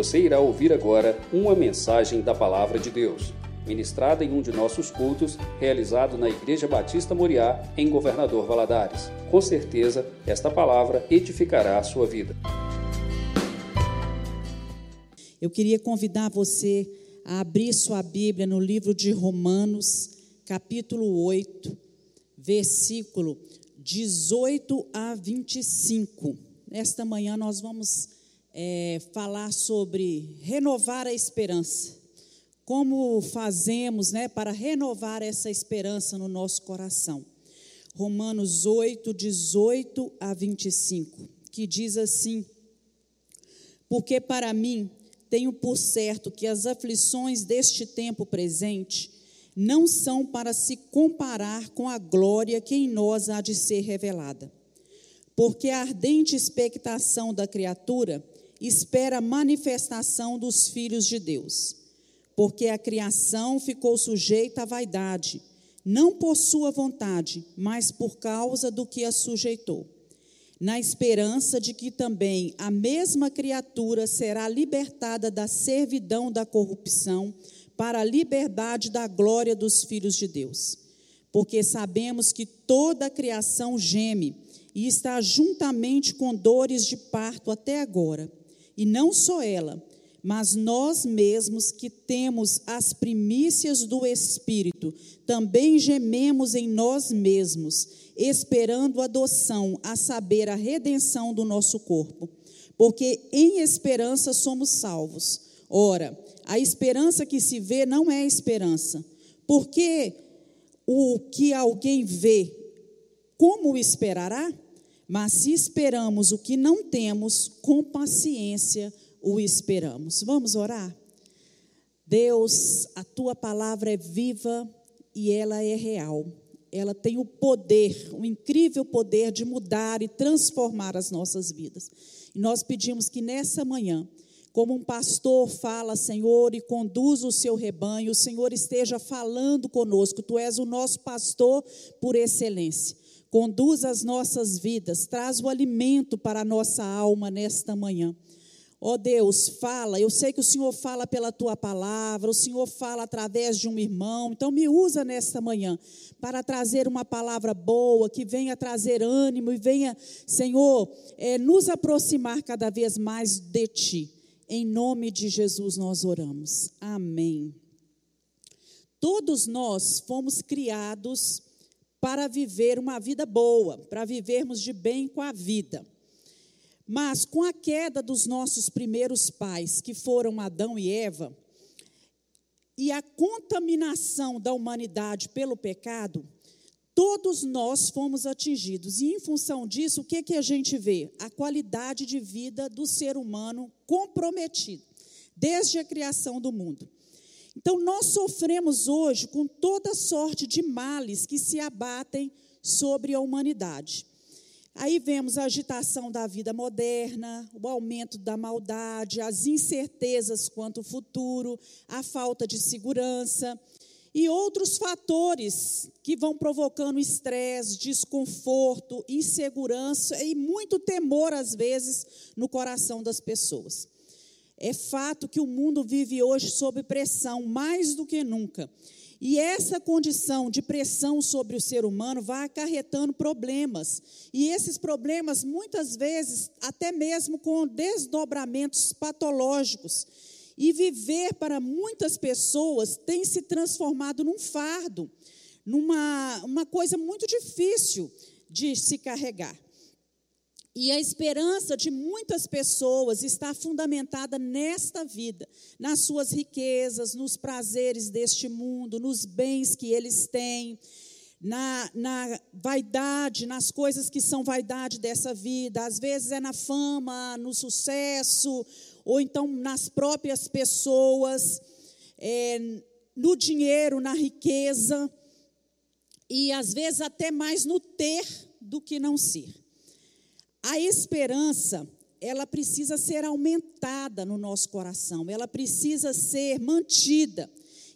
Você irá ouvir agora uma mensagem da Palavra de Deus, ministrada em um de nossos cultos, realizado na Igreja Batista Moriá, em Governador Valadares. Com certeza, esta palavra edificará a sua vida. Eu queria convidar você a abrir sua Bíblia no livro de Romanos, capítulo 8, versículo 18 a 25. Nesta manhã nós vamos é, falar sobre renovar a esperança. Como fazemos né, para renovar essa esperança no nosso coração? Romanos 8, 18 a 25, que diz assim: Porque para mim tenho por certo que as aflições deste tempo presente não são para se comparar com a glória que em nós há de ser revelada. Porque a ardente expectação da criatura espera a manifestação dos filhos de Deus. Porque a criação ficou sujeita à vaidade, não por sua vontade, mas por causa do que a sujeitou, na esperança de que também a mesma criatura será libertada da servidão da corrupção para a liberdade da glória dos filhos de Deus. Porque sabemos que toda a criação geme e está juntamente com dores de parto até agora. E não só ela, mas nós mesmos que temos as primícias do Espírito, também gememos em nós mesmos, esperando a adoção, a saber, a redenção do nosso corpo. Porque em esperança somos salvos. Ora, a esperança que se vê não é esperança. Porque o que alguém vê, como esperará? Mas se esperamos o que não temos, com paciência o esperamos. Vamos orar? Deus, a tua palavra é viva e ela é real. Ela tem o poder, o incrível poder de mudar e transformar as nossas vidas. E nós pedimos que nessa manhã como um pastor fala, Senhor, e conduz o seu rebanho, o Senhor esteja falando conosco. Tu és o nosso pastor por excelência. Conduz as nossas vidas, traz o alimento para a nossa alma nesta manhã. Ó oh Deus, fala. Eu sei que o Senhor fala pela tua palavra, o Senhor fala através de um irmão. Então, me usa nesta manhã para trazer uma palavra boa, que venha trazer ânimo e venha, Senhor, é, nos aproximar cada vez mais de ti. Em nome de Jesus nós oramos. Amém. Todos nós fomos criados para viver uma vida boa, para vivermos de bem com a vida. Mas com a queda dos nossos primeiros pais, que foram Adão e Eva, e a contaminação da humanidade pelo pecado, Todos nós fomos atingidos. E em função disso, o que, que a gente vê? A qualidade de vida do ser humano comprometido, desde a criação do mundo. Então, nós sofremos hoje com toda sorte de males que se abatem sobre a humanidade. Aí vemos a agitação da vida moderna, o aumento da maldade, as incertezas quanto ao futuro, a falta de segurança e outros fatores que vão provocando estresse, desconforto, insegurança e muito temor, às vezes, no coração das pessoas. É fato que o mundo vive hoje sob pressão, mais do que nunca. E essa condição de pressão sobre o ser humano vai acarretando problemas. E esses problemas, muitas vezes, até mesmo com desdobramentos patológicos e viver para muitas pessoas tem se transformado num fardo, numa uma coisa muito difícil de se carregar. E a esperança de muitas pessoas está fundamentada nesta vida, nas suas riquezas, nos prazeres deste mundo, nos bens que eles têm, na, na vaidade, nas coisas que são vaidade dessa vida. Às vezes é na fama, no sucesso, ou então nas próprias pessoas, é, no dinheiro, na riqueza, e às vezes até mais no ter do que não ser. A esperança, ela precisa ser aumentada no nosso coração, ela precisa ser mantida.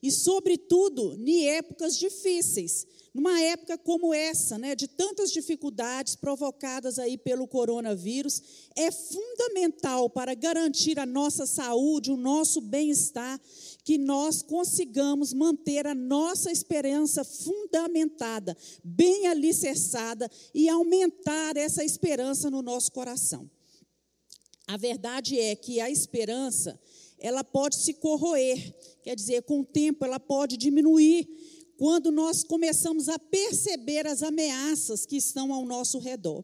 e, sobretudo, em épocas difíceis. Numa época como essa, né, de tantas dificuldades provocadas aí pelo coronavírus, é fundamental para garantir a nossa saúde, o nosso bem-estar, que nós consigamos manter a nossa esperança fundamentada, bem alicerçada e aumentar essa esperança no nosso coração. A verdade é que a esperança, ela pode se corroer, quer dizer, com o tempo ela pode diminuir quando nós começamos a perceber as ameaças que estão ao nosso redor.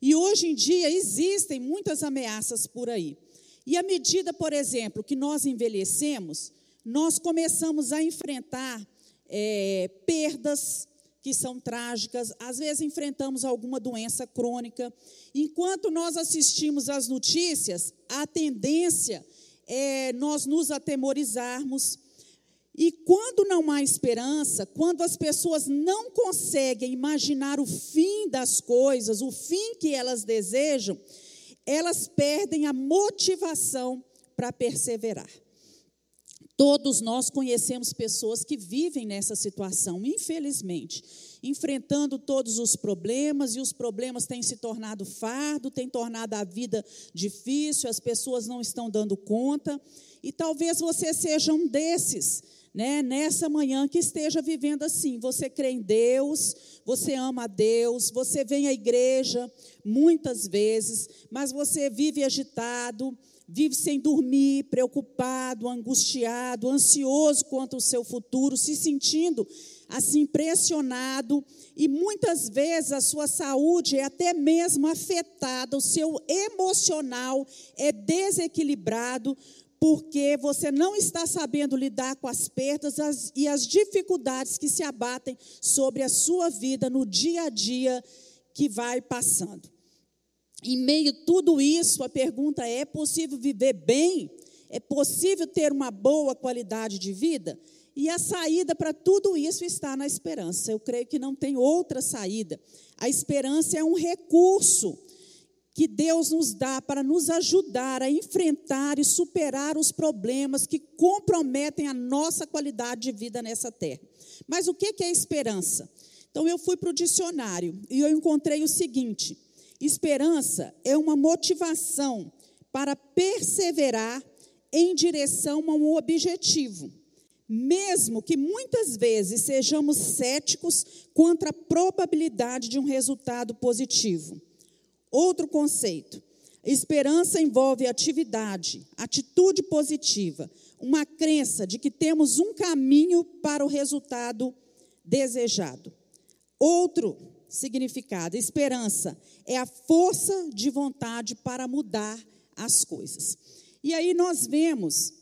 E hoje em dia existem muitas ameaças por aí. E à medida, por exemplo, que nós envelhecemos, nós começamos a enfrentar é, perdas que são trágicas, às vezes enfrentamos alguma doença crônica. Enquanto nós assistimos às notícias, a tendência é nós nos atemorizarmos. E quando não há esperança, quando as pessoas não conseguem imaginar o fim das coisas, o fim que elas desejam, elas perdem a motivação para perseverar. Todos nós conhecemos pessoas que vivem nessa situação, infelizmente, enfrentando todos os problemas, e os problemas têm se tornado fardo, têm tornado a vida difícil, as pessoas não estão dando conta, e talvez você seja um desses, né, nessa manhã que esteja vivendo assim. Você crê em Deus, você ama a Deus, você vem à igreja muitas vezes, mas você vive agitado, vive sem dormir, preocupado, angustiado, ansioso quanto ao seu futuro, se sentindo assim pressionado e muitas vezes a sua saúde é até mesmo afetada, o seu emocional é desequilibrado porque você não está sabendo lidar com as perdas as, e as dificuldades que se abatem sobre a sua vida no dia a dia que vai passando. Em meio a tudo isso, a pergunta é: é possível viver bem? É possível ter uma boa qualidade de vida? E a saída para tudo isso está na esperança. Eu creio que não tem outra saída. A esperança é um recurso que Deus nos dá para nos ajudar a enfrentar e superar os problemas que comprometem a nossa qualidade de vida nessa terra. Mas o que é esperança? Então, eu fui para o dicionário e eu encontrei o seguinte: Esperança é uma motivação para perseverar em direção a um objetivo, mesmo que muitas vezes sejamos céticos quanto à probabilidade de um resultado positivo. Outro conceito: esperança envolve atividade, atitude positiva, uma crença de que temos um caminho para o resultado desejado. Outro significado. Esperança é a força de vontade para mudar as coisas. E aí nós vemos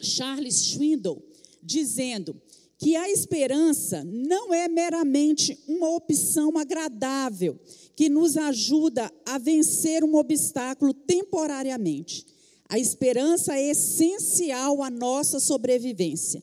Charles Swindoll dizendo que a esperança não é meramente uma opção agradável que nos ajuda a vencer um obstáculo temporariamente. A esperança é essencial à nossa sobrevivência.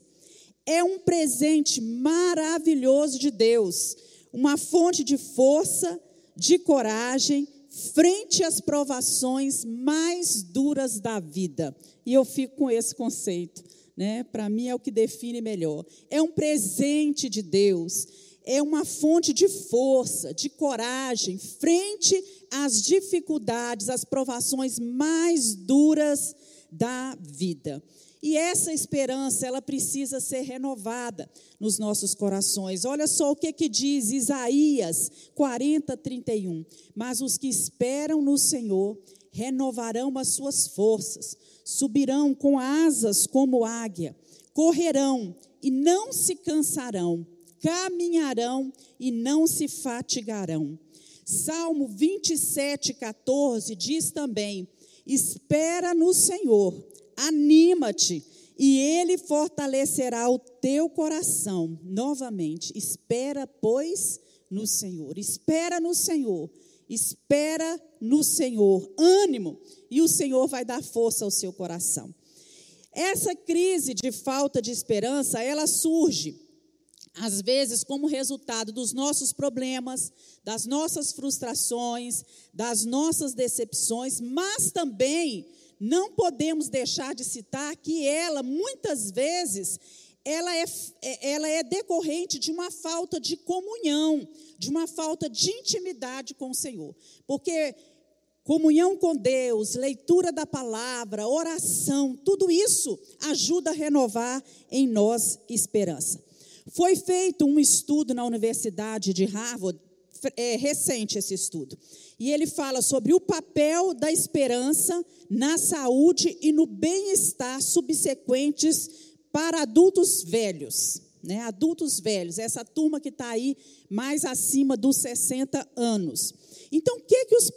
É um presente maravilhoso de Deus uma fonte de força, de coragem, frente às provações mais duras da vida. E eu fico com esse conceito, né? Para mim é o que define melhor. É um presente de Deus, é uma fonte de força, de coragem, frente às dificuldades, às provações mais duras da vida. E essa esperança, ela precisa ser renovada nos nossos corações. Olha só o que, que diz Isaías 40, 31. Mas os que esperam no Senhor renovarão as suas forças, subirão com asas como águia, correrão e não se cansarão, caminharão e não se fatigarão. Salmo 27, 14 diz também: Espera no Senhor anima-te e ele fortalecerá o teu coração. Novamente, espera, pois, no Senhor. Espera no Senhor. Espera no Senhor. Ânimo, e o Senhor vai dar força ao seu coração. Essa crise de falta de esperança, ela surge às vezes como resultado dos nossos problemas, das nossas frustrações, das nossas decepções, mas também não podemos deixar de citar que ela, muitas vezes, ela é, é, ela é decorrente de uma falta de comunhão, de uma falta de intimidade com o Senhor. Porque comunhão com Deus, leitura da palavra, oração, tudo isso ajuda a renovar em nós esperança. Foi feito um estudo na Universidade de Harvard, é recente esse estudo, e ele fala sobre o papel da esperança na saúde e no bem-estar subsequentes para adultos velhos. Né, adultos velhos, essa turma que está aí mais acima dos 60 anos. Então, o que, que os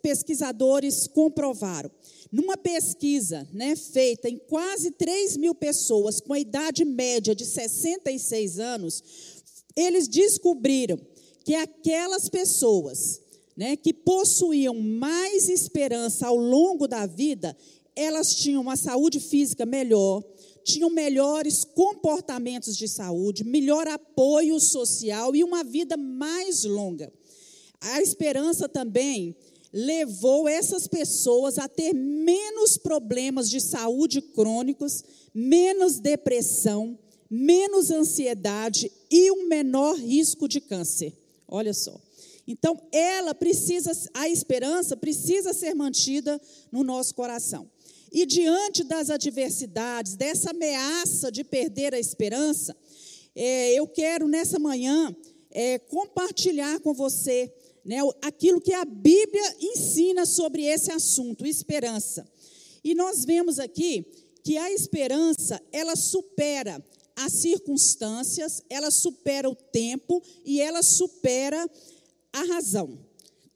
pesquisadores comprovaram? Numa pesquisa né, feita em quase 3 mil pessoas com a idade média de 66 anos, eles descobriram que aquelas pessoas né, que possuíam mais esperança ao longo da vida, elas tinham uma saúde física melhor, tinham melhores comportamentos de saúde, melhor apoio social e uma vida mais longa. A esperança também levou essas pessoas a ter menos problemas de saúde crônicos, menos depressão, menos ansiedade e um menor risco de câncer. Olha só. Então, ela precisa, a esperança precisa ser mantida no nosso coração. E diante das adversidades, dessa ameaça de perder a esperança, é, eu quero nessa manhã é, compartilhar com você né, aquilo que a Bíblia ensina sobre esse assunto, esperança. E nós vemos aqui que a esperança, ela supera as circunstâncias, ela supera o tempo e ela supera a razão.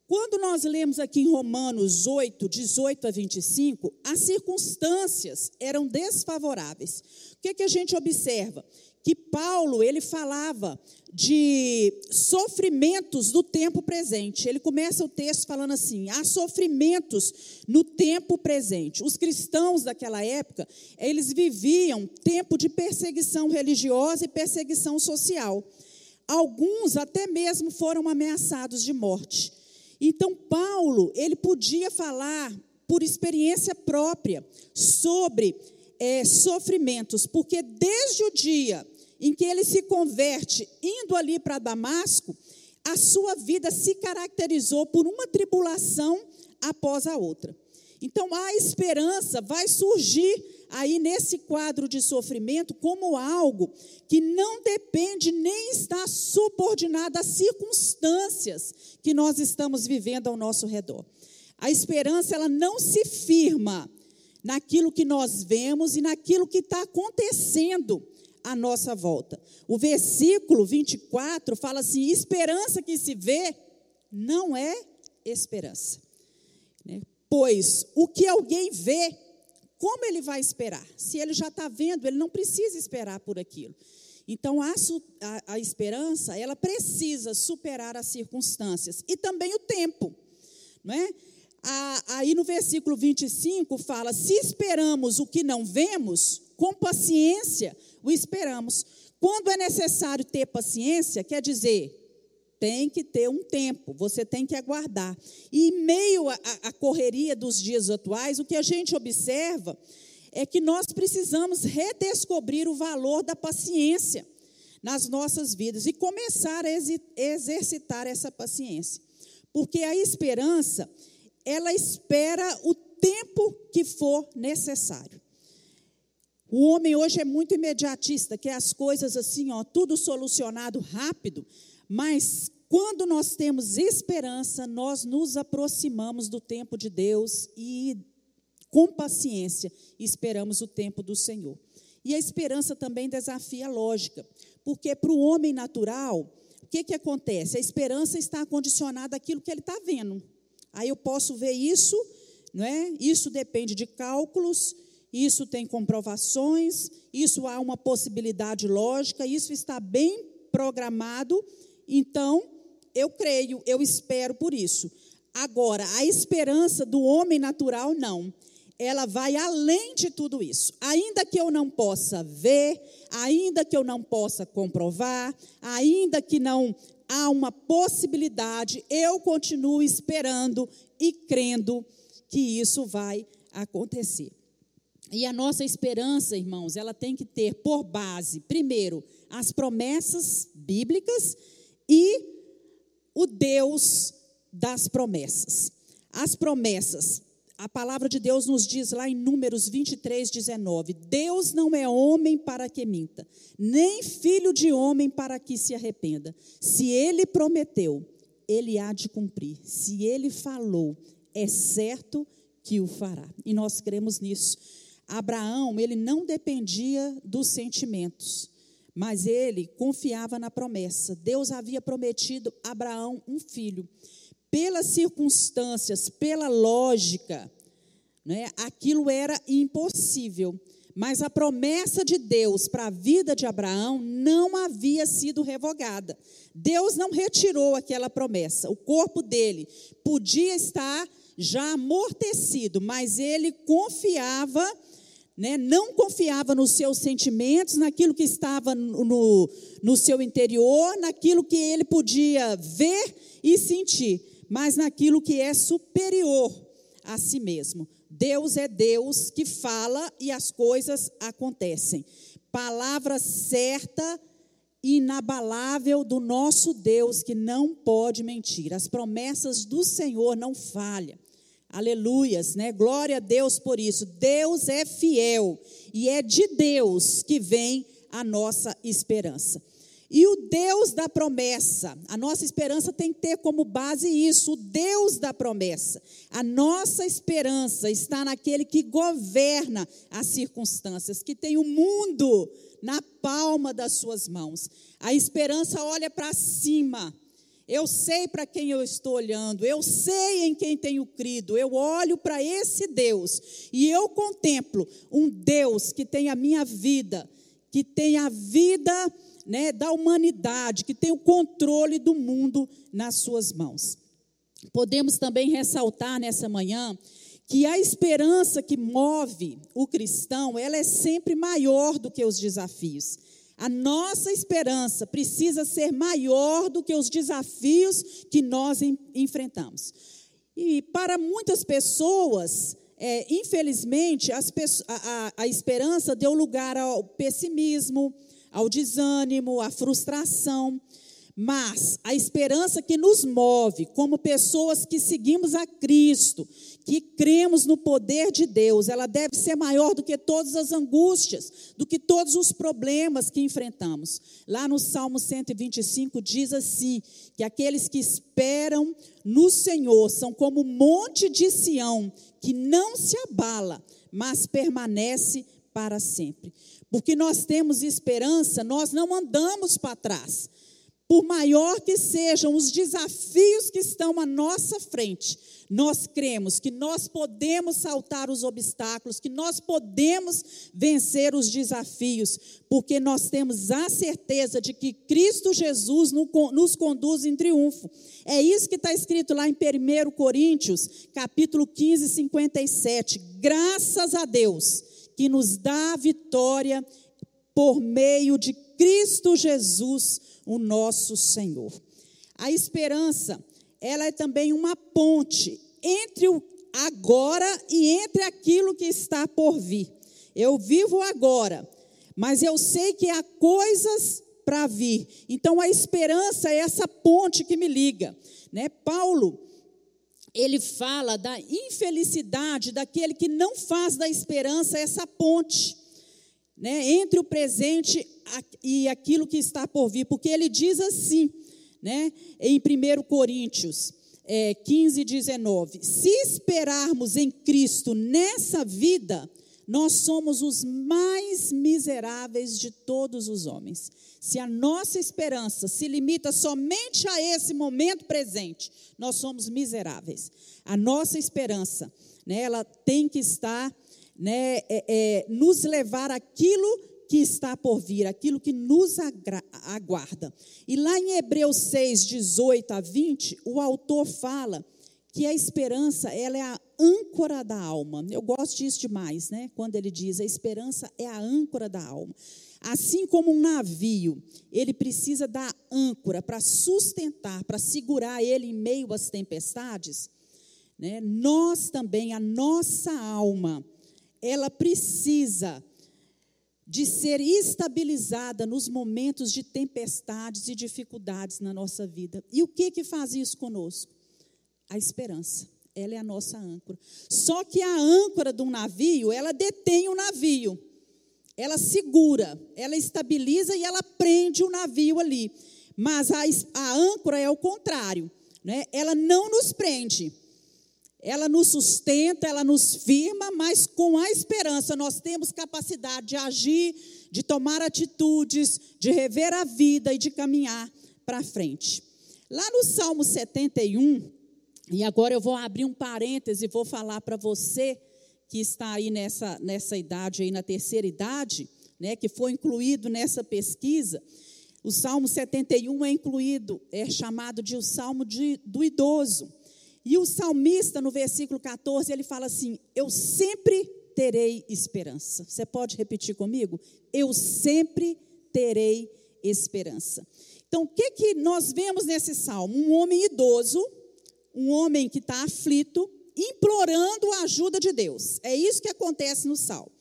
Quando nós lemos aqui em Romanos 8, 18 a 25, as circunstâncias eram desfavoráveis. O que, é que a gente observa? Que Paulo, ele falava de sofrimentos do tempo presente. Ele começa o texto falando assim: há sofrimentos no tempo presente. Os cristãos daquela época, eles viviam tempo de perseguição religiosa e perseguição social. Alguns até mesmo foram ameaçados de morte. Então, Paulo, ele podia falar por experiência própria sobre é, sofrimentos, porque desde o dia em que ele se converte indo ali para Damasco, a sua vida se caracterizou por uma tribulação após a outra. Então a esperança vai surgir aí nesse quadro de sofrimento como algo que não depende nem está subordinado às circunstâncias que nós estamos vivendo ao nosso redor. A esperança ela não se firma naquilo que nós vemos e naquilo que está acontecendo à nossa volta. O versículo 24 fala assim: esperança que se vê não é esperança. Né? Pois o que alguém vê, como ele vai esperar? Se ele já está vendo, ele não precisa esperar por aquilo. Então, a, a, a, esperança, ela precisa superar as circunstâncias e também o tempo. Não é? aí no versículo 25 fala: se esperamos o que não vemos, com paciência o esperamos. Quando é necessário ter paciência, quer dizer, tem que ter um tempo, você tem que aguardar. E em meio à correria dos dias atuais, o que a gente observa é que nós precisamos redescobrir o valor da paciência nas nossas vidas e começar a exercitar essa paciência. Porque a esperança, ela espera o tempo que for necessário. O homem hoje é muito imediatista, quer as coisas assim, ó, tudo solucionado rápido, mas quando nós temos esperança, nós nos aproximamos do tempo de Deus e com paciência esperamos o tempo do Senhor. E a esperança também desafia a lógica, porque para o homem natural, o que, que acontece? A esperança está condicionada àquilo que ele está vendo. Aí eu posso ver isso, não é? Isso depende de cálculos, isso tem comprovações, isso há uma possibilidade lógica, isso está bem programado, então eu creio, eu espero por isso. Agora, a esperança do homem natural, não. Ela vai além de tudo isso. Ainda que eu não possa ver, ainda que eu não possa comprovar, ainda que não há uma possibilidade, eu continuo esperando e crendo que isso vai acontecer. E a nossa esperança, irmãos, ela tem que ter por base, primeiro, as promessas bíblicas e o Deus das promessas. As promessas, a palavra de Deus nos diz lá em Números 23, 19: Deus não é homem para que minta, nem filho de homem para que se arrependa. Se ele prometeu, ele há de cumprir. Se ele falou, é certo que o fará. E nós cremos nisso. Abraão, ele não dependia dos sentimentos, mas ele confiava na promessa. Deus havia prometido a Abraão um filho. Pelas circunstâncias, pela lógica, né, aquilo era impossível. Mas a promessa de Deus para a vida de Abraão não havia sido revogada. Deus não retirou aquela promessa. O corpo dele podia estar já amortecido, mas ele confiava, né, não confiava nos seus sentimentos, naquilo que estava no, no seu interior, naquilo que ele podia ver e sentir, mas naquilo que é superior a si mesmo. Deus é Deus que fala e as coisas acontecem. Palavra certa, inabalável do nosso Deus que não pode mentir. As promessas do Senhor não falham. Aleluias, né? Glória a Deus por isso. Deus é fiel e é de Deus que vem a nossa esperança. E o Deus da promessa, a nossa esperança tem que ter como base isso, o Deus da promessa. A nossa esperança está naquele que governa as circunstâncias, que tem o mundo na palma das suas mãos. A esperança olha para cima. Eu sei para quem eu estou olhando, eu sei em quem tenho crido, eu olho para esse Deus e eu contemplo um Deus que tem a minha vida, que tem a vida né, da humanidade, que tem o controle do mundo nas suas mãos. Podemos também ressaltar nessa manhã que a esperança que move o cristão, ela é sempre maior do que os desafios. A nossa esperança precisa ser maior do que os desafios que nós enfrentamos. E para muitas pessoas, é, infelizmente, as, a, a esperança deu lugar ao pessimismo, ao desânimo, à frustração. Mas a esperança que nos move como pessoas que seguimos a Cristo, que cremos no poder de Deus, ela deve ser maior do que todas as angústias, do que todos os problemas que enfrentamos. Lá no Salmo 125 diz assim: que aqueles que esperam no Senhor são como o monte de Sião, que não se abala, mas permanece para sempre porque nós temos esperança, nós não andamos para trás. Por maior que sejam os desafios que estão à nossa frente, nós cremos que nós podemos saltar os obstáculos, que nós podemos vencer os desafios, porque nós temos a certeza de que Cristo Jesus nos conduz em triunfo. É isso que está escrito lá em 1 Coríntios, capítulo 15, 57. Graças a Deus que nos dá a vitória por meio de Cristo Jesus, o nosso Senhor. A esperança, ela é também uma ponte entre o agora e entre aquilo que está por vir. Eu vivo agora, mas eu sei que há coisas para vir. Então a esperança é essa ponte que me liga, né? Paulo ele fala da infelicidade daquele que não faz da esperança essa ponte, né, entre o presente e aquilo que está por vir, porque ele diz assim, né, em 1 Coríntios é, 15, 19: se esperarmos em Cristo nessa vida, nós somos os mais miseráveis de todos os homens. Se a nossa esperança se limita somente a esse momento presente, nós somos miseráveis. A nossa esperança, né, ela tem que estar, né, é, é, nos levar aquilo que está por vir, aquilo que nos aguarda. E lá em Hebreus 6, 18 a 20, o autor fala que a esperança, ela é a âncora da alma. Eu gosto disso demais, né? Quando ele diz a esperança é a âncora da alma. Assim como um navio, ele precisa da âncora para sustentar, para segurar ele em meio às tempestades, né? Nós também, a nossa alma, ela precisa de ser estabilizada nos momentos de tempestades e dificuldades na nossa vida. E o que que faz isso conosco? A esperança. Ela é a nossa âncora. Só que a âncora de um navio, ela detém o navio. Ela segura, ela estabiliza e ela prende o navio ali. Mas a, a âncora é o contrário, né? Ela não nos prende ela nos sustenta, ela nos firma, mas com a esperança nós temos capacidade de agir, de tomar atitudes, de rever a vida e de caminhar para frente. Lá no Salmo 71, e agora eu vou abrir um parêntese e vou falar para você que está aí nessa, nessa idade, aí na terceira idade, né, que foi incluído nessa pesquisa. O Salmo 71 é incluído, é chamado de o Salmo de, do idoso. E o salmista, no versículo 14, ele fala assim: Eu sempre terei esperança. Você pode repetir comigo? Eu sempre terei esperança. Então, o que, que nós vemos nesse salmo? Um homem idoso, um homem que está aflito, implorando a ajuda de Deus. É isso que acontece no salmo.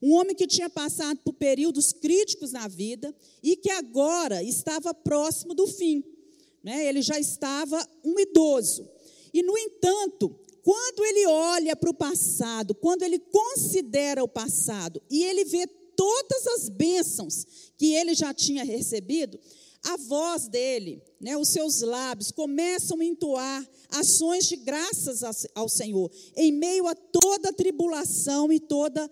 Um homem que tinha passado por períodos críticos na vida e que agora estava próximo do fim. Né? Ele já estava um idoso. E, no entanto, quando ele olha para o passado, quando ele considera o passado e ele vê todas as bênçãos que ele já tinha recebido, a voz dele, né, os seus lábios começam a entoar ações de graças ao Senhor, em meio a toda tribulação e toda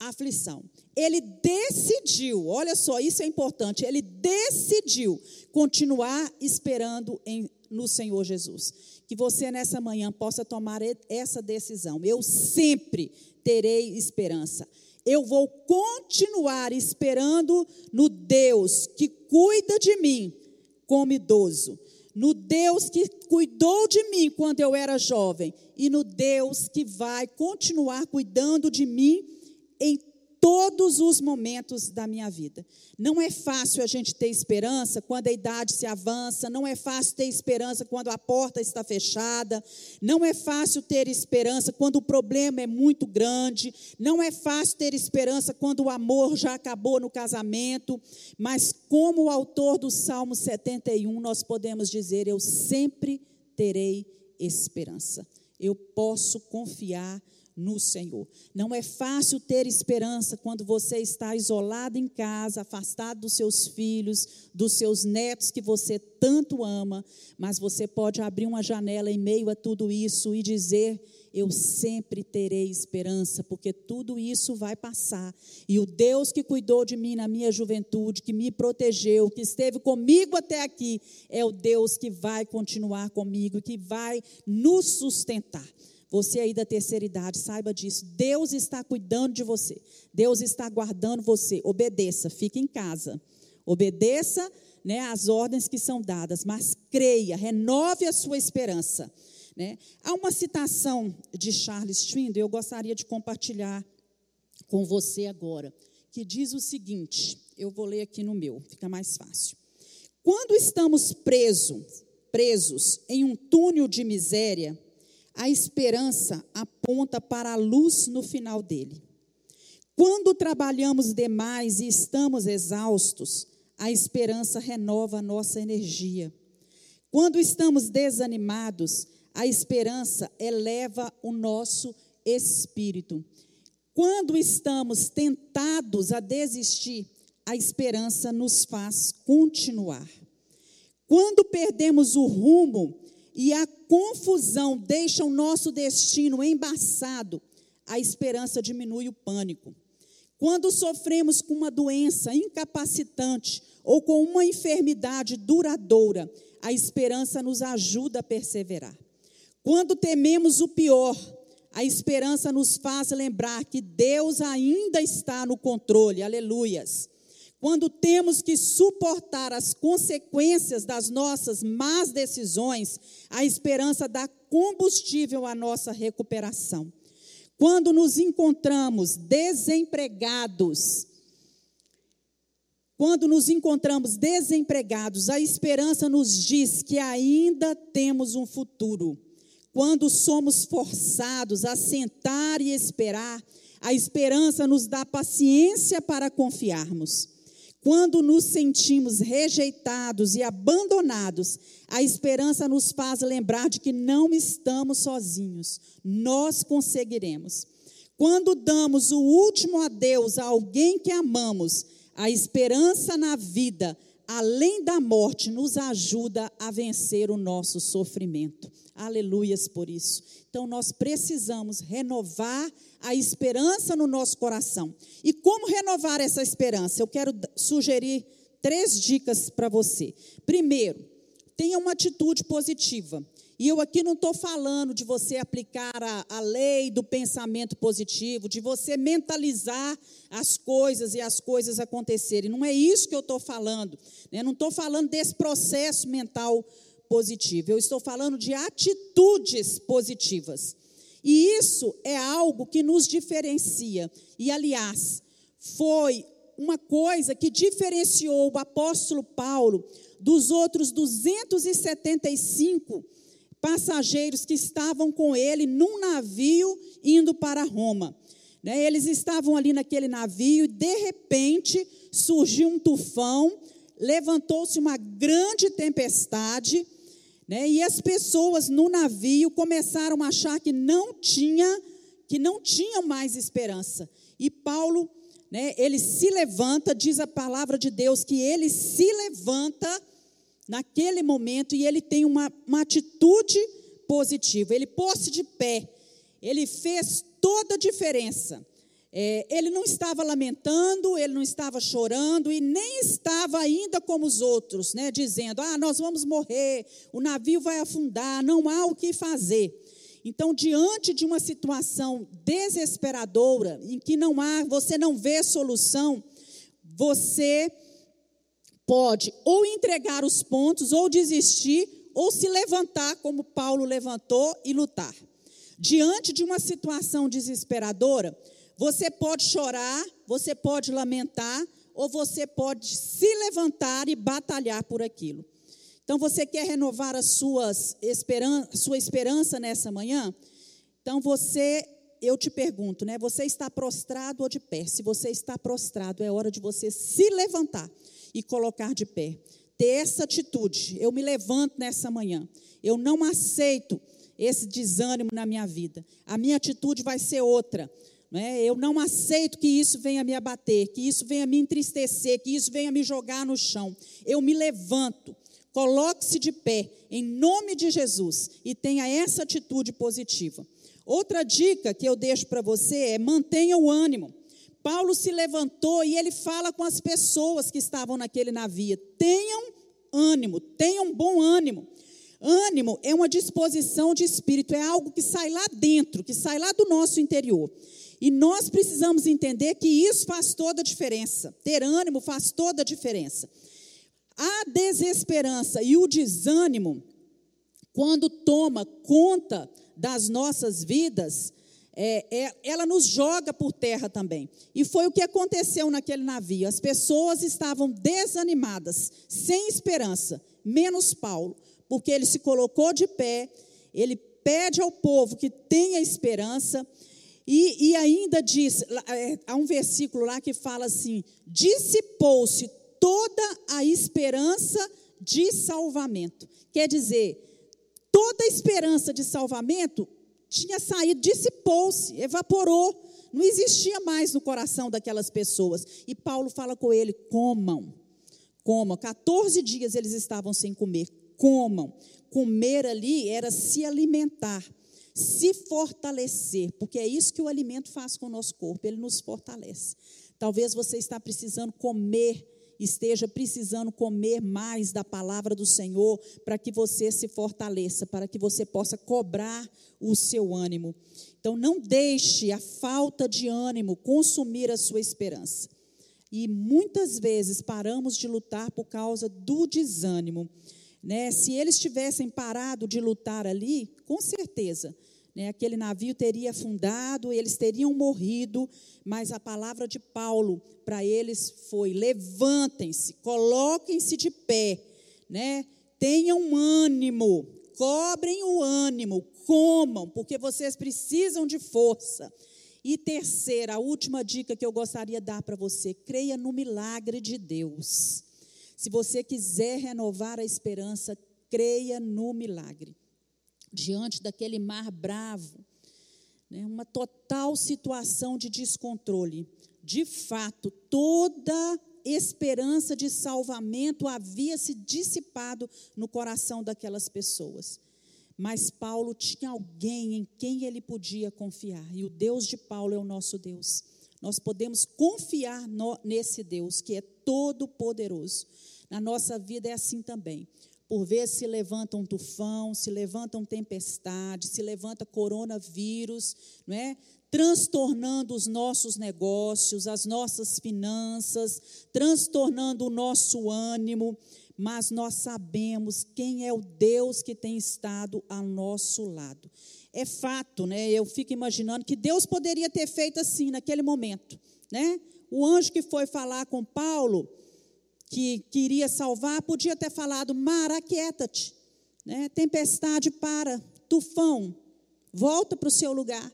aflição. Ele decidiu, olha só, isso é importante, ele decidiu continuar esperando em, no Senhor Jesus que você nessa manhã possa tomar essa decisão. Eu sempre terei esperança. Eu vou continuar esperando no Deus que cuida de mim como idoso, no Deus que cuidou de mim quando eu era jovem e no Deus que vai continuar cuidando de mim em todos os momentos da minha vida. Não é fácil a gente ter esperança quando a idade se avança, não é fácil ter esperança quando a porta está fechada, não é fácil ter esperança quando o problema é muito grande, não é fácil ter esperança quando o amor já acabou no casamento, mas como o autor do Salmo 71, nós podemos dizer: eu sempre terei esperança. Eu posso confiar no Senhor. Não é fácil ter esperança quando você está isolado em casa, afastado dos seus filhos, dos seus netos que você tanto ama, mas você pode abrir uma janela em meio a tudo isso e dizer: Eu sempre terei esperança, porque tudo isso vai passar. E o Deus que cuidou de mim na minha juventude, que me protegeu, que esteve comigo até aqui, é o Deus que vai continuar comigo, que vai nos sustentar. Você aí da terceira idade, saiba disso. Deus está cuidando de você. Deus está guardando você. Obedeça, fique em casa. Obedeça né, as ordens que são dadas, mas creia, renove a sua esperança. Né? Há uma citação de Charles Swindoll, eu gostaria de compartilhar com você agora, que diz o seguinte: eu vou ler aqui no meu, fica mais fácil. Quando estamos presos, presos em um túnel de miséria, a esperança aponta para a luz no final dele. Quando trabalhamos demais e estamos exaustos, a esperança renova a nossa energia. Quando estamos desanimados, a esperança eleva o nosso espírito. Quando estamos tentados a desistir, a esperança nos faz continuar. Quando perdemos o rumo e a confusão deixa o nosso destino embaçado, a esperança diminui o pânico. Quando sofremos com uma doença incapacitante ou com uma enfermidade duradoura, a esperança nos ajuda a perseverar. Quando tememos o pior, a esperança nos faz lembrar que Deus ainda está no controle. Aleluias. Quando temos que suportar as consequências das nossas más decisões, a esperança dá combustível à nossa recuperação. Quando nos encontramos desempregados, quando nos encontramos desempregados, a esperança nos diz que ainda temos um futuro. Quando somos forçados a sentar e esperar, a esperança nos dá paciência para confiarmos. Quando nos sentimos rejeitados e abandonados, a esperança nos faz lembrar de que não estamos sozinhos, nós conseguiremos. Quando damos o último adeus a alguém que amamos, a esperança na vida, além da morte, nos ajuda a vencer o nosso sofrimento. Aleluias por isso. Então nós precisamos renovar a esperança no nosso coração. E como renovar essa esperança? Eu quero sugerir três dicas para você. Primeiro, tenha uma atitude positiva. E eu aqui não estou falando de você aplicar a, a, lei do pensamento positivo, de você mentalizar as coisas e as coisas acontecerem. Não é isso que eu estou falando. Né? Não estou falando desse processo mental positivo. Eu estou falando de atitudes positivas. E isso é algo que nos diferencia. E, aliás, foi uma coisa que diferenciou o apóstolo Paulo dos outros 275 passageiros que estavam com ele num navio indo para Roma. Né? Eles estavam ali naquele navio e, de repente, surgiu um tufão, levantou-se uma grande tempestade, né? e as pessoas no navio começaram a achar que não tinha, que não tinham mais esperança. E Paulo, né, ele se levanta, diz a palavra de Deus que ele se levanta naquele momento e ele tem uma, uma atitude positiva. Ele pôs-se de pé, ele fez toda a diferença. É, ele não estava lamentando, ele não estava chorando e nem estava ainda como os outros, né, dizendo: ah, nós vamos morrer, o navio vai afundar, não há o que fazer. Então, diante de uma situação desesperadora, em que não há, você não vê solução, você pode ou entregar os pontos, ou desistir, ou se levantar, como Paulo levantou, e lutar. Diante de uma situação desesperadora, você pode chorar, você pode lamentar, ou você pode se levantar e batalhar por aquilo. Então, você quer renovar a suas esperan sua esperança nessa manhã? Então, você, eu te pergunto, né? Você está prostrado ou de pé? Se você está prostrado, é hora de você se levantar e colocar de pé. Ter essa atitude. Eu me levanto nessa manhã. Eu não aceito esse desânimo na minha vida. A minha atitude vai ser outra. Né? Eu não aceito que isso venha me abater, que isso venha me entristecer, que isso venha me jogar no chão. Eu me levanto. Coloque-se de pé, em nome de Jesus, e tenha essa atitude positiva. Outra dica que eu deixo para você é mantenha o ânimo. Paulo se levantou e ele fala com as pessoas que estavam naquele navio: tenham ânimo, tenham bom ânimo. Ânimo é uma disposição de espírito, é algo que sai lá dentro, que sai lá do nosso interior. E nós precisamos entender que isso faz toda a diferença. Ter ânimo faz toda a diferença. A desesperança e o desânimo, quando toma conta das nossas vidas, é, é, ela nos joga por terra também. E foi o que aconteceu naquele navio. As pessoas estavam desanimadas, sem esperança, menos Paulo, porque ele se colocou de pé, ele pede ao povo que tenha esperança. E, e ainda diz, é, há um versículo lá que fala assim: dissipou-se toda a esperança de salvamento. Quer dizer, toda a esperança de salvamento tinha saído, dissipou-se, evaporou, não existia mais no coração daquelas pessoas. E Paulo fala com ele: comam, comam. 14 dias eles estavam sem comer, comam. Comer ali era se alimentar, se fortalecer, porque é isso que o alimento faz com o nosso corpo, ele nos fortalece. Talvez você está precisando comer esteja precisando comer mais da palavra do Senhor para que você se fortaleça, para que você possa cobrar o seu ânimo. Então, não deixe a falta de ânimo consumir a sua esperança. E muitas vezes paramos de lutar por causa do desânimo. Né? Se eles tivessem parado de lutar ali, com certeza né, aquele navio teria afundado, eles teriam morrido, mas a palavra de Paulo para eles foi: levantem-se, coloquem-se de pé, né, tenham ânimo, recobrem o ânimo, comam, porque vocês precisam de força. E terceira, a última dica que eu gostaria de dar para você: creia no milagre de Deus. Se você quiser renovar a esperança, creia no milagre. Diante daquele mar bravo, né, uma total situação de descontrole. De fato, toda esperança de salvamento havia se dissipado no coração daquelas pessoas. Mas Paulo tinha alguém em quem ele podia confiar, e o Deus de Paulo é o nosso Deus. Nós podemos confiar no, nesse Deus que é todo poderoso. Na nossa vida é assim também. Por vezes se levanta um tufão, se levanta uma tempestade, se levanta coronavírus, não é? transtornando os nossos negócios, as nossas finanças, transtornando o nosso ânimo, mas nós sabemos quem é o Deus que tem estado ao nosso lado. É fato, né? Eu fico imaginando que Deus poderia ter feito assim naquele momento, né? O anjo que foi falar com Paulo, que queria salvar, podia ter falado: Mar, aquieta-te, né? tempestade para, tufão, volta para o seu lugar.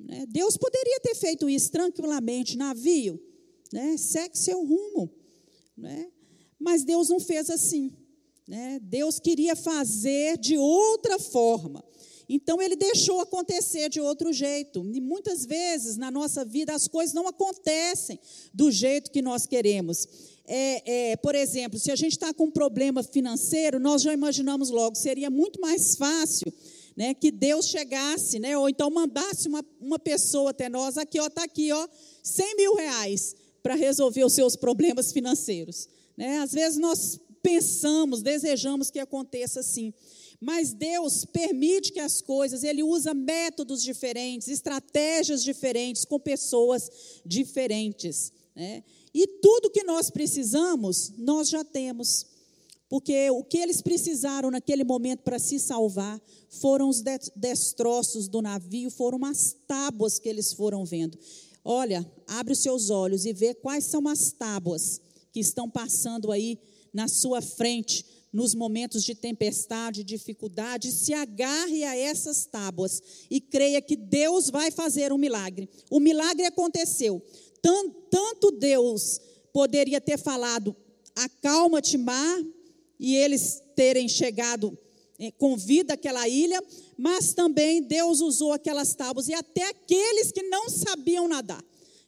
Né? Deus poderia ter feito isso tranquilamente, navio, né? segue seu rumo. Né? Mas Deus não fez assim. Né? Deus queria fazer de outra forma. Então ele deixou acontecer de outro jeito. E muitas vezes na nossa vida as coisas não acontecem do jeito que nós queremos. É, é, por exemplo, se a gente está com um problema financeiro, nós já imaginamos logo, seria muito mais fácil né, que Deus chegasse, né, ou então mandasse uma, uma pessoa até nós, aqui, ó, está aqui, ó, 100 mil reais para resolver os seus problemas financeiros. Né? Às vezes nós pensamos, desejamos que aconteça assim. Mas Deus permite que as coisas, Ele usa métodos diferentes, estratégias diferentes, com pessoas diferentes. Né? E tudo que nós precisamos, nós já temos. Porque o que eles precisaram naquele momento para se salvar foram os destroços do navio, foram as tábuas que eles foram vendo. Olha, abre os seus olhos e vê quais são as tábuas que estão passando aí na sua frente nos momentos de tempestade, dificuldade, se agarre a essas tábuas e creia que Deus vai fazer um milagre. O milagre aconteceu. Tanto Deus poderia ter falado: acalma-te, mar, e eles terem chegado eh, com vida àquela ilha, mas também Deus usou aquelas tábuas e até aqueles que não sabiam nadar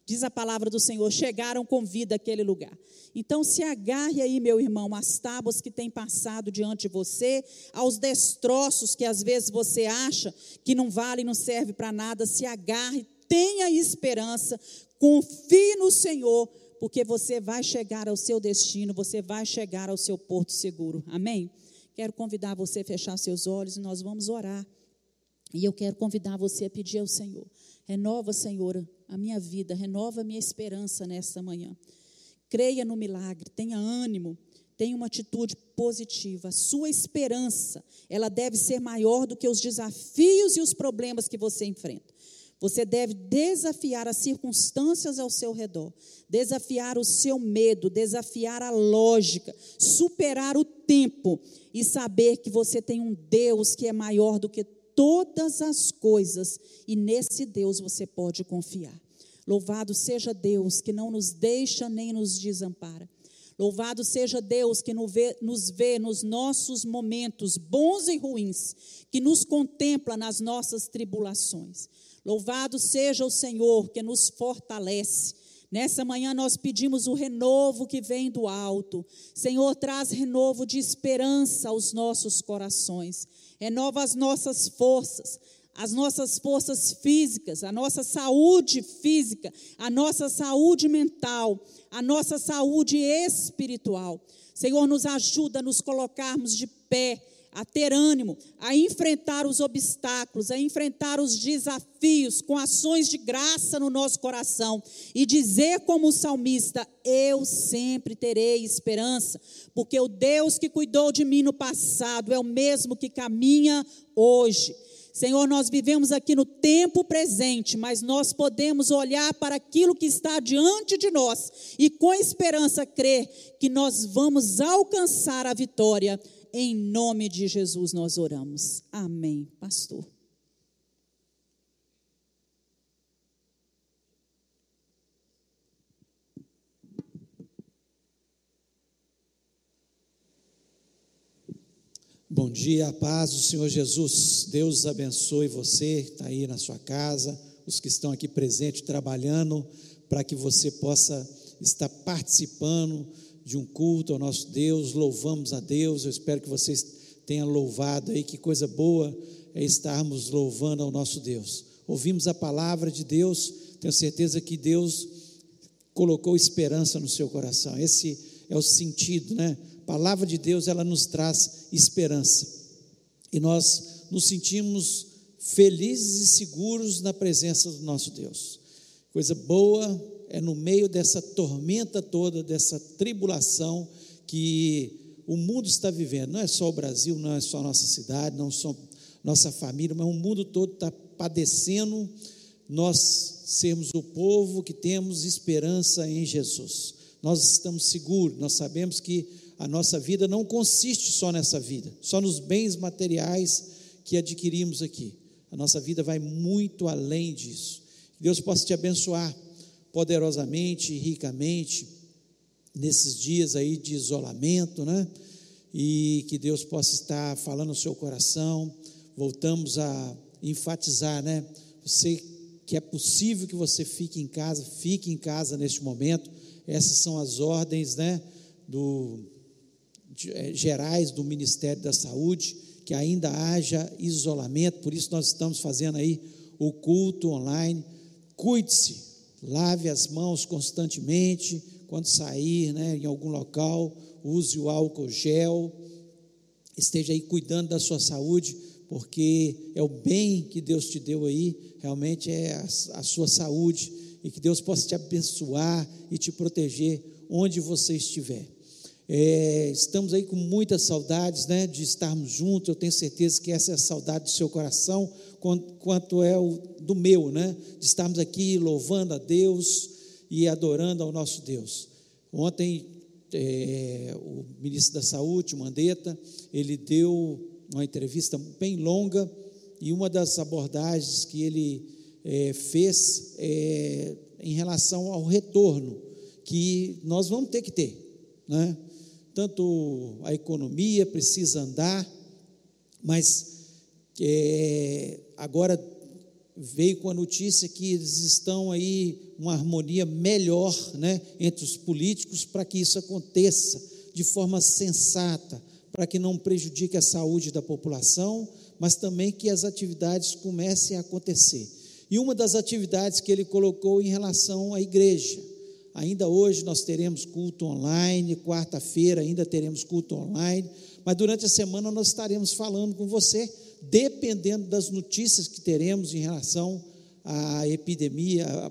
diz a palavra do Senhor, chegaram com vida àquele lugar. Então, se agarre aí, meu irmão, às tábuas que têm passado diante de você, aos destroços que às vezes você acha que não vale, não serve para nada, se agarre, tenha esperança, confie no Senhor, porque você vai chegar ao seu destino, você vai chegar ao seu porto seguro. Amém? Quero convidar você a fechar seus olhos e nós vamos orar. E eu quero convidar você a pedir ao Senhor: renova, Senhor, a minha vida, renova a minha esperança nesta manhã. Creia no milagre, tenha ânimo, tenha uma atitude positiva. Sua esperança, ela deve ser maior do que os desafios e os problemas que você enfrenta. Você deve desafiar as circunstâncias ao seu redor, desafiar o seu medo, desafiar a lógica, superar o tempo e saber que você tem um Deus que é maior do que todas as coisas e nesse Deus você pode confiar. Louvado seja Deus que não nos deixa nem nos desampara. Louvado seja Deus que nos vê, nos nossos momentos bons e ruins, que nos contempla nas nossas tribulações. Louvado seja o Senhor que nos fortalece. Nessa manhã nós pedimos o renovo que vem do alto. Senhor, traz renovo de esperança aos nossos corações renova as nossas forças, as nossas forças físicas, a nossa saúde física, a nossa saúde mental, a nossa saúde espiritual. Senhor, nos ajuda a nos colocarmos de pé a ter ânimo, a enfrentar os obstáculos, a enfrentar os desafios com ações de graça no nosso coração e dizer, como o salmista: Eu sempre terei esperança, porque o Deus que cuidou de mim no passado é o mesmo que caminha hoje. Senhor, nós vivemos aqui no tempo presente, mas nós podemos olhar para aquilo que está diante de nós e com esperança crer que nós vamos alcançar a vitória Em nome de Jesus nós oramos. Amém, pastor. Bom dia, paz do Senhor Jesus. Deus abençoe você, está aí na sua casa, os que estão aqui presentes trabalhando, para que você possa estar participando de um culto ao nosso Deus. Louvamos a Deus. Eu espero que vocês tenham louvado aí. Que coisa boa é estarmos louvando ao nosso Deus. Ouvimos a palavra de Deus, tenho certeza que Deus colocou esperança no seu coração. Esse é o sentido, né? palavra de Deus, ela nos traz esperança. E nós nos sentimos felizes e seguros na presença do nosso Deus. Coisa boa é no meio dessa tormenta toda, dessa tribulação que o mundo está vivendo. Não é só o Brasil, não é só a nossa cidade, não só nossa família, mas o mundo todo está padecendo. Nós sermos o povo que temos esperança em Jesus. Nós estamos seguros, nós sabemos que a nossa vida não consiste só nessa vida, só nos bens materiais que adquirimos aqui. A nossa vida vai muito além disso. Deus possa te abençoar poderosamente ricamente nesses dias aí de isolamento, né? E que Deus possa estar falando no seu coração. Voltamos a enfatizar, né? Você que é possível que você fique em casa, fique em casa neste momento. Essas são as ordens, né? Do eh, gerais do Ministério da Saúde, que ainda haja isolamento, por isso nós estamos fazendo aí o culto online. Cuide-se, lave as mãos constantemente, quando sair né, em algum local, use o álcool gel, esteja aí cuidando da sua saúde, porque é o bem que Deus te deu aí, realmente é a, a sua saúde, e que Deus possa te abençoar e te proteger onde você estiver. É, estamos aí com muitas saudades né, de estarmos juntos. Eu tenho certeza que essa é a saudade do seu coração, quanto é o do meu, né? De estarmos aqui louvando a Deus e adorando ao nosso Deus. Ontem, é, o ministro da Saúde, Mandetta, ele deu uma entrevista bem longa e uma das abordagens que ele é, fez é, em relação ao retorno que nós vamos ter que ter, né? tanto a economia precisa andar, mas é, agora veio com a notícia que eles estão aí uma harmonia melhor né, entre os políticos para que isso aconteça de forma sensata, para que não prejudique a saúde da população, mas também que as atividades comecem a acontecer. E uma das atividades que ele colocou em relação à igreja, Ainda hoje nós teremos culto online, quarta-feira ainda teremos culto online, mas durante a semana nós estaremos falando com você, dependendo das notícias que teremos em relação à epidemia, à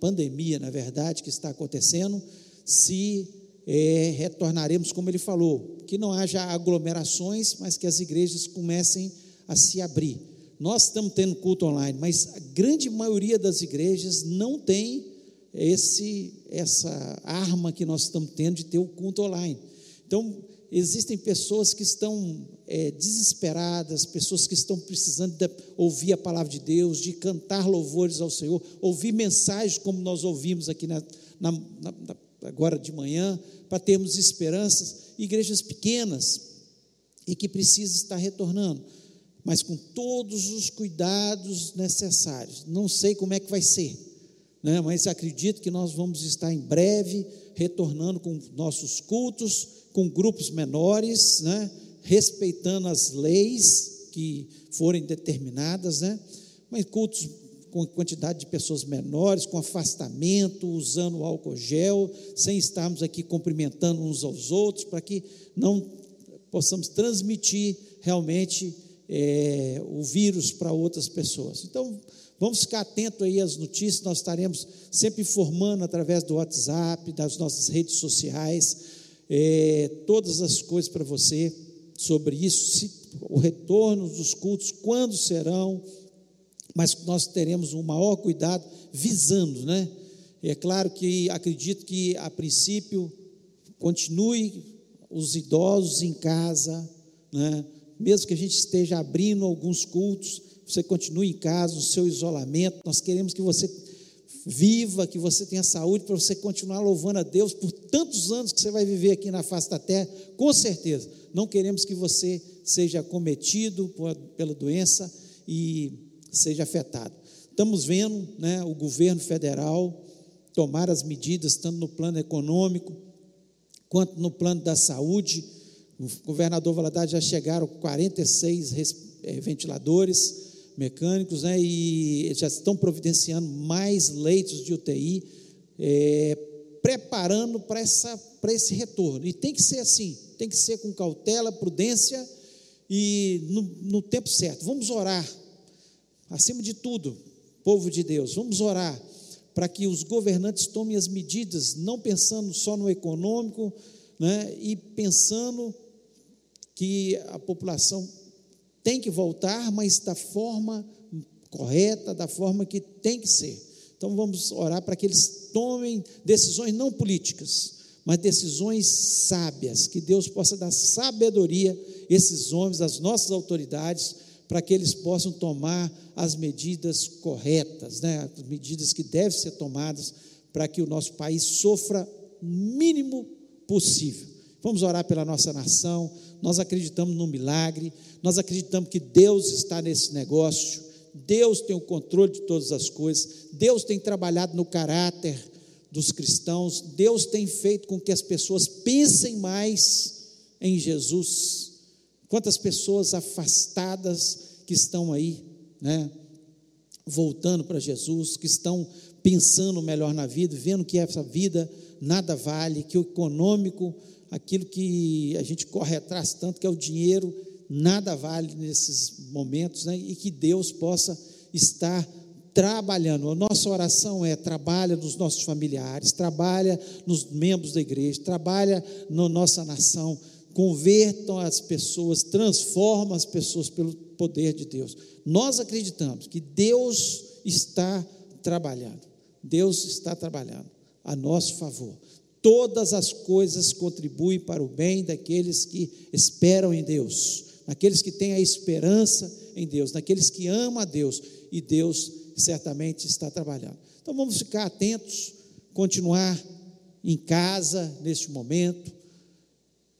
pandemia, na verdade, que está acontecendo, se é, retornaremos, como ele falou, que não haja aglomerações, mas que as igrejas comecem a se abrir. Nós estamos tendo culto online, mas a grande maioria das igrejas não tem esse, essa arma que nós estamos tendo de ter o culto online. Então, existem pessoas que estão é, desesperadas, pessoas que estão precisando de ouvir a palavra de Deus, de cantar louvores ao Senhor, ouvir mensagens como nós ouvimos aqui na, na, na, agora de manhã, para termos esperanças, igrejas pequenas e que precisam estar retornando, mas com todos os cuidados necessários. Não sei como é que vai ser né? mas acredito que nós vamos estar em breve retornando com nossos cultos, com grupos menores, né? Respeitando as leis que forem determinadas, né? mas cultos com quantidade de pessoas menores, com afastamento, usando álcool gel, sem estarmos aqui cumprimentando uns aos outros, para que não possamos transmitir realmente é, o vírus para outras pessoas. Então, Vamos ficar atento aí às notícias, nós estaremos sempre informando através do WhatsApp, das nossas redes sociais, é, todas as coisas para você sobre isso, se, o retorno dos cultos, quando serão, mas nós teremos um maior cuidado visando, né? É claro que acredito que a princípio continue os idosos em casa, né? mesmo que a gente esteja abrindo alguns cultos, você continue em casa, no seu isolamento. Nós queremos que você viva, que você tenha saúde para você continuar louvando a Deus por tantos anos que você vai viver aqui na face da terra, com certeza. Não queremos que você seja acometido pela doença e seja afetado. Estamos vendo né, o governo federal tomar as medidas, tanto no plano econômico, quanto no plano da saúde. O governador Valadares já chegaram 46 eh, ventiladores mecânicos, né, e já estão providenciando mais leitos de UTI, é, preparando para esse retorno. E tem que ser assim, tem que ser com cautela, prudência e no, no tempo certo. Vamos orar, acima de tudo, povo de Deus, vamos orar para que os governantes tomem as medidas, não pensando só no econômico, né, e pensando que a população tem que voltar, mas da forma correta, da forma que tem que ser. Então vamos orar para que eles tomem decisões não políticas, mas decisões sábias, que Deus possa dar sabedoria a esses homens, às nossas autoridades, para que eles possam tomar as medidas corretas, né? as medidas que devem ser tomadas para que o nosso país sofra o mínimo possível. Vamos orar pela nossa nação, nós acreditamos no milagre, nós acreditamos que Deus está nesse negócio, Deus tem o controle de todas as coisas, Deus tem trabalhado no caráter dos cristãos, Deus tem feito com que as pessoas pensem mais em Jesus. Quantas pessoas afastadas que estão aí, né? Voltando para Jesus, que estão pensando melhor na vida, vendo que essa vida nada vale, que o econômico, aquilo que a gente corre atrás tanto, que é o dinheiro, nada vale nesses momentos, né? e que Deus possa estar trabalhando. A nossa oração é: trabalha nos nossos familiares, trabalha nos membros da igreja, trabalha na nossa nação, convertam as pessoas, transforma as pessoas pelo poder de Deus. Nós acreditamos que Deus está trabalhando. Deus está trabalhando a nosso favor. Todas as coisas contribuem para o bem daqueles que esperam em Deus naqueles que têm a esperança em Deus, naqueles que amam a Deus, e Deus certamente está trabalhando. Então vamos ficar atentos, continuar em casa neste momento,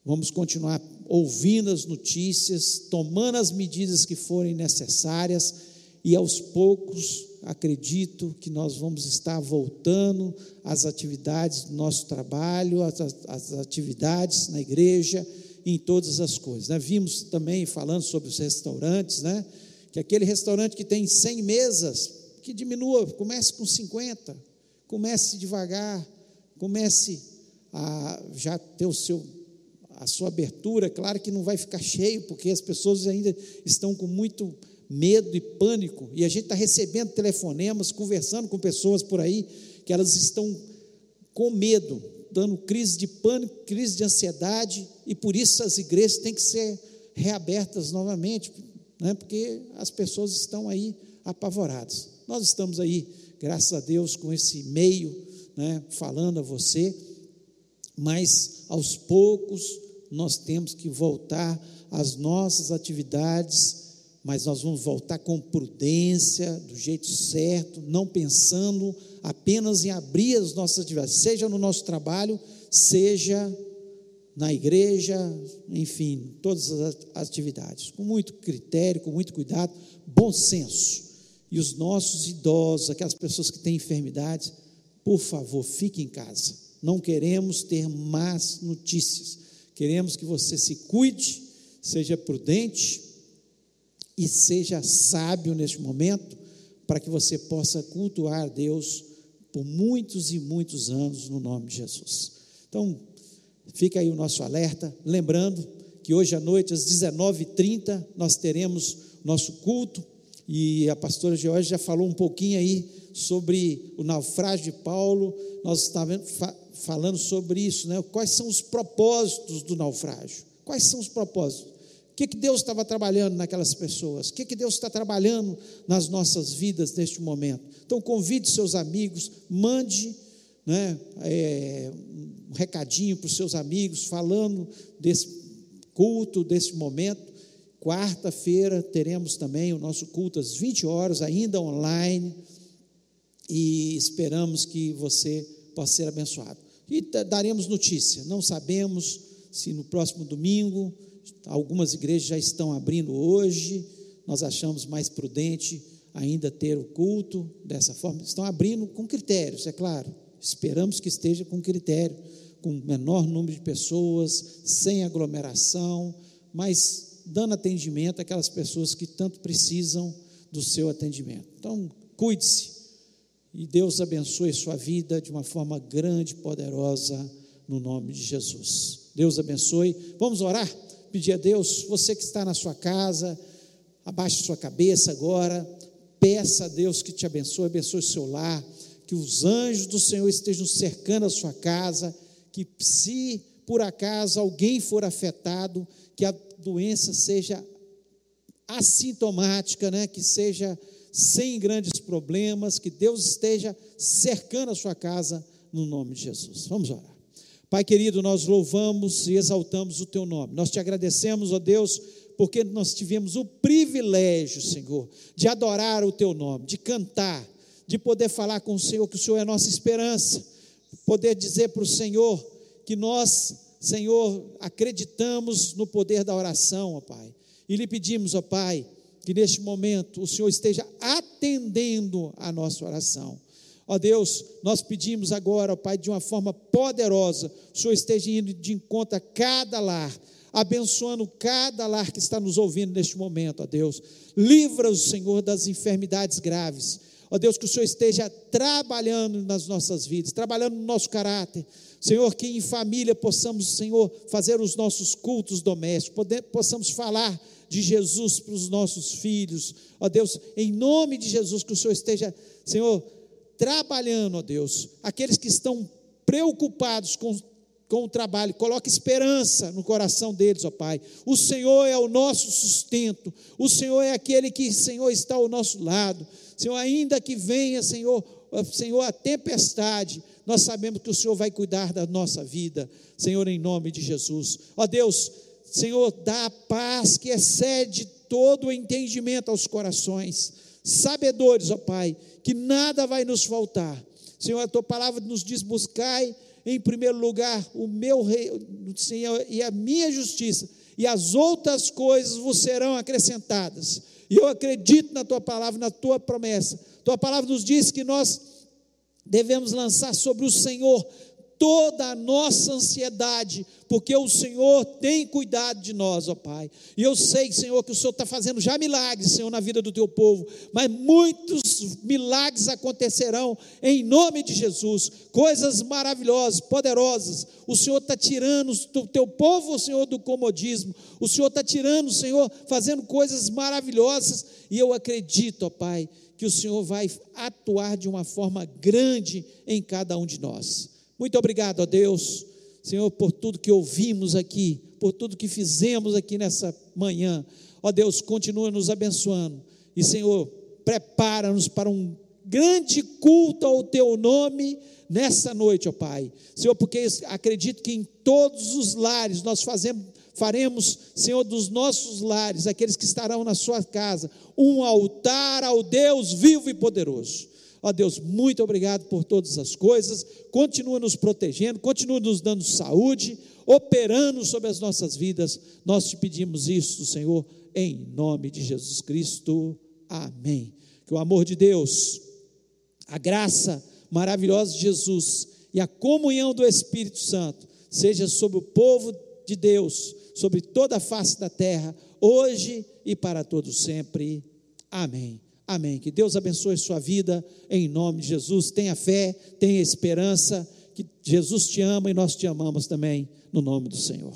vamos continuar ouvindo as notícias, tomando as medidas que forem necessárias, e aos poucos acredito que nós vamos estar voltando às atividades do nosso trabalho, às, atividades na igreja em todas as coisas. Né? Vimos também falando sobre os restaurantes, né? que aquele restaurante que tem 100 mesas, que diminua, comece com 50, comece devagar, comece a já ter o seu a sua abertura, claro que não vai ficar cheio, porque as pessoas ainda estão com muito medo e pânico, e a gente está recebendo telefonemas, conversando com pessoas por aí, que elas estão com medo, dando crise de pânico, crise de ansiedade, e por isso as igrejas têm que ser reabertas novamente, né, porque as pessoas estão aí apavoradas. Nós estamos aí, graças a Deus, com esse meio, né, falando a você, mas aos poucos nós temos que voltar às nossas atividades, mas nós vamos voltar com prudência, do jeito certo, não pensando apenas em abrir as nossas atividades, seja no nosso trabalho, seja na igreja, enfim, todas as atividades, com muito critério, com muito cuidado, bom senso. E os nossos idosos, aquelas pessoas que têm enfermidades, por favor, fique em casa. Não queremos ter más notícias. Queremos que você se cuide, seja prudente e seja sábio neste momento, para que você possa cultuar Deus por muitos e muitos anos no nome de Jesus. Então, fica aí o nosso alerta, lembrando que hoje à noite, às 19h30, nós teremos nosso culto, e a pastora George já falou um pouquinho aí sobre o naufrágio de Paulo, nós estávamos falando sobre isso, né? quais são os propósitos do naufrágio, quais são os propósitos, o que, que Deus estava trabalhando naquelas pessoas? O que, que Deus está trabalhando nas nossas vidas neste momento? Então, convide seus amigos, mande né, é, um recadinho para os seus amigos, falando desse, culto desse momento. Quarta-feira teremos também o nosso culto às 20 horas, ainda online, e esperamos que você possa ser abençoado. E daremos notícia, não sabemos se no próximo domingo, algumas igrejas já estão abrindo hoje, nós achamos mais prudente ainda ter o culto dessa forma, estão abrindo com critérios, é claro, esperamos que esteja com critério, com menor número de pessoas, sem aglomeração, mas dando atendimento àquelas pessoas que tanto precisam do seu atendimento. Então, cuide-se e Deus abençoe sua vida de uma forma grande e poderosa no nome de Jesus. Deus abençoe. Vamos orar, pedir a Deus, você que está na sua casa, abaixe sua cabeça agora, peça a Deus que te abençoe, abençoe o seu lar, que os anjos do Senhor estejam cercando a sua casa, que se por acaso alguém for afetado, que a doença seja assintomática, né? que seja sem grandes problemas, que Deus esteja cercando a sua casa no nome de Jesus. Vamos orar. Pai querido, nós louvamos e exaltamos o teu nome. Nós te agradecemos, ó Deus, porque nós tivemos o privilégio, Senhor, de adorar o teu nome, de cantar, de poder falar com o Senhor que o Senhor é a nossa esperança, poder dizer para o Senhor que nós, Senhor, acreditamos no poder da oração, ó Pai. E lhe pedimos, ó Pai, que neste momento o Senhor esteja atendendo a nossa oração. Ó Deus, nós pedimos agora, ó Pai, de uma forma poderosa, o Senhor esteja indo de encontro a cada lar, abençoando cada lar que está nos ouvindo neste momento, ó Deus. Livra o Senhor das enfermidades graves. Ó Deus, que o Senhor esteja trabalhando nas nossas vidas, trabalhando no nosso caráter. Senhor, que em família possamos, Senhor, fazer os nossos cultos domésticos, possamos falar de Jesus para os nossos filhos. Ó Deus, em nome de Jesus, que o Senhor esteja, Senhor, trabalhando, ó Deus, aqueles que estão preocupados com, com o trabalho, coloque esperança no coração deles, ó Pai. O Senhor é o nosso sustento, o Senhor é aquele que, Senhor, está ao nosso lado. Senhor, ainda que venha, Senhor, Senhor, a tempestade, nós sabemos que o Senhor vai cuidar da nossa vida, Senhor, em nome de Jesus. Ó Deus, Senhor, dá a paz que excede todo o entendimento aos corações. Sabedores, ó Pai, que nada vai nos faltar. Senhor, a tua palavra nos diz: buscai em primeiro lugar o meu rei, Senhor, e a minha justiça, e as outras coisas vos serão acrescentadas. E eu acredito na tua palavra, na tua promessa. Tua palavra nos diz que nós devemos lançar sobre o Senhor toda a nossa ansiedade, porque o Senhor tem cuidado de nós, ó Pai. E eu sei, Senhor, que o Senhor está fazendo já milagres, Senhor, na vida do teu povo, mas muitos milagres acontecerão em nome de Jesus, coisas maravilhosas, poderosas. O Senhor está tirando o teu povo, Senhor, do comodismo, o Senhor está tirando, Senhor, fazendo coisas maravilhosas, e eu acredito, ó Pai, que o Senhor vai atuar de uma forma grande em cada um de nós. Muito obrigado, ó Deus, Senhor, por tudo que ouvimos aqui, por tudo que fizemos aqui nessa manhã. Ó Deus, continua nos abençoando. E, Senhor, prepara-nos para um grande culto ao teu nome nessa noite, ó Pai. Senhor, porque acredito que em todos os lares nós fazemos, faremos, Senhor, dos nossos lares, aqueles que estarão na sua casa, um altar ao Deus vivo e poderoso. Ó Deus, muito obrigado por todas as coisas. Continua nos protegendo, continua nos dando saúde, operando sobre as nossas vidas. Nós te pedimos isso, Senhor, em nome de Jesus Cristo. Amém. Que o amor de Deus, a graça maravilhosa de Jesus e a comunhão do Espírito Santo seja sobre o povo de Deus, sobre toda a face da terra, hoje e para todos sempre. Amém. Amém. Que Deus abençoe sua vida em nome de Jesus. Tenha fé, tenha esperança, que Jesus te ama e nós te amamos também, no nome do Senhor.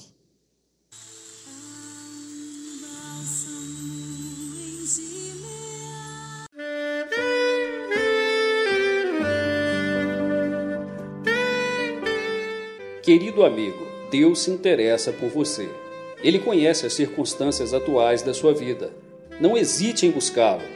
Querido amigo, Deus se interessa por você. Ele conhece as circunstâncias atuais da sua vida. Não hesite em buscá-lo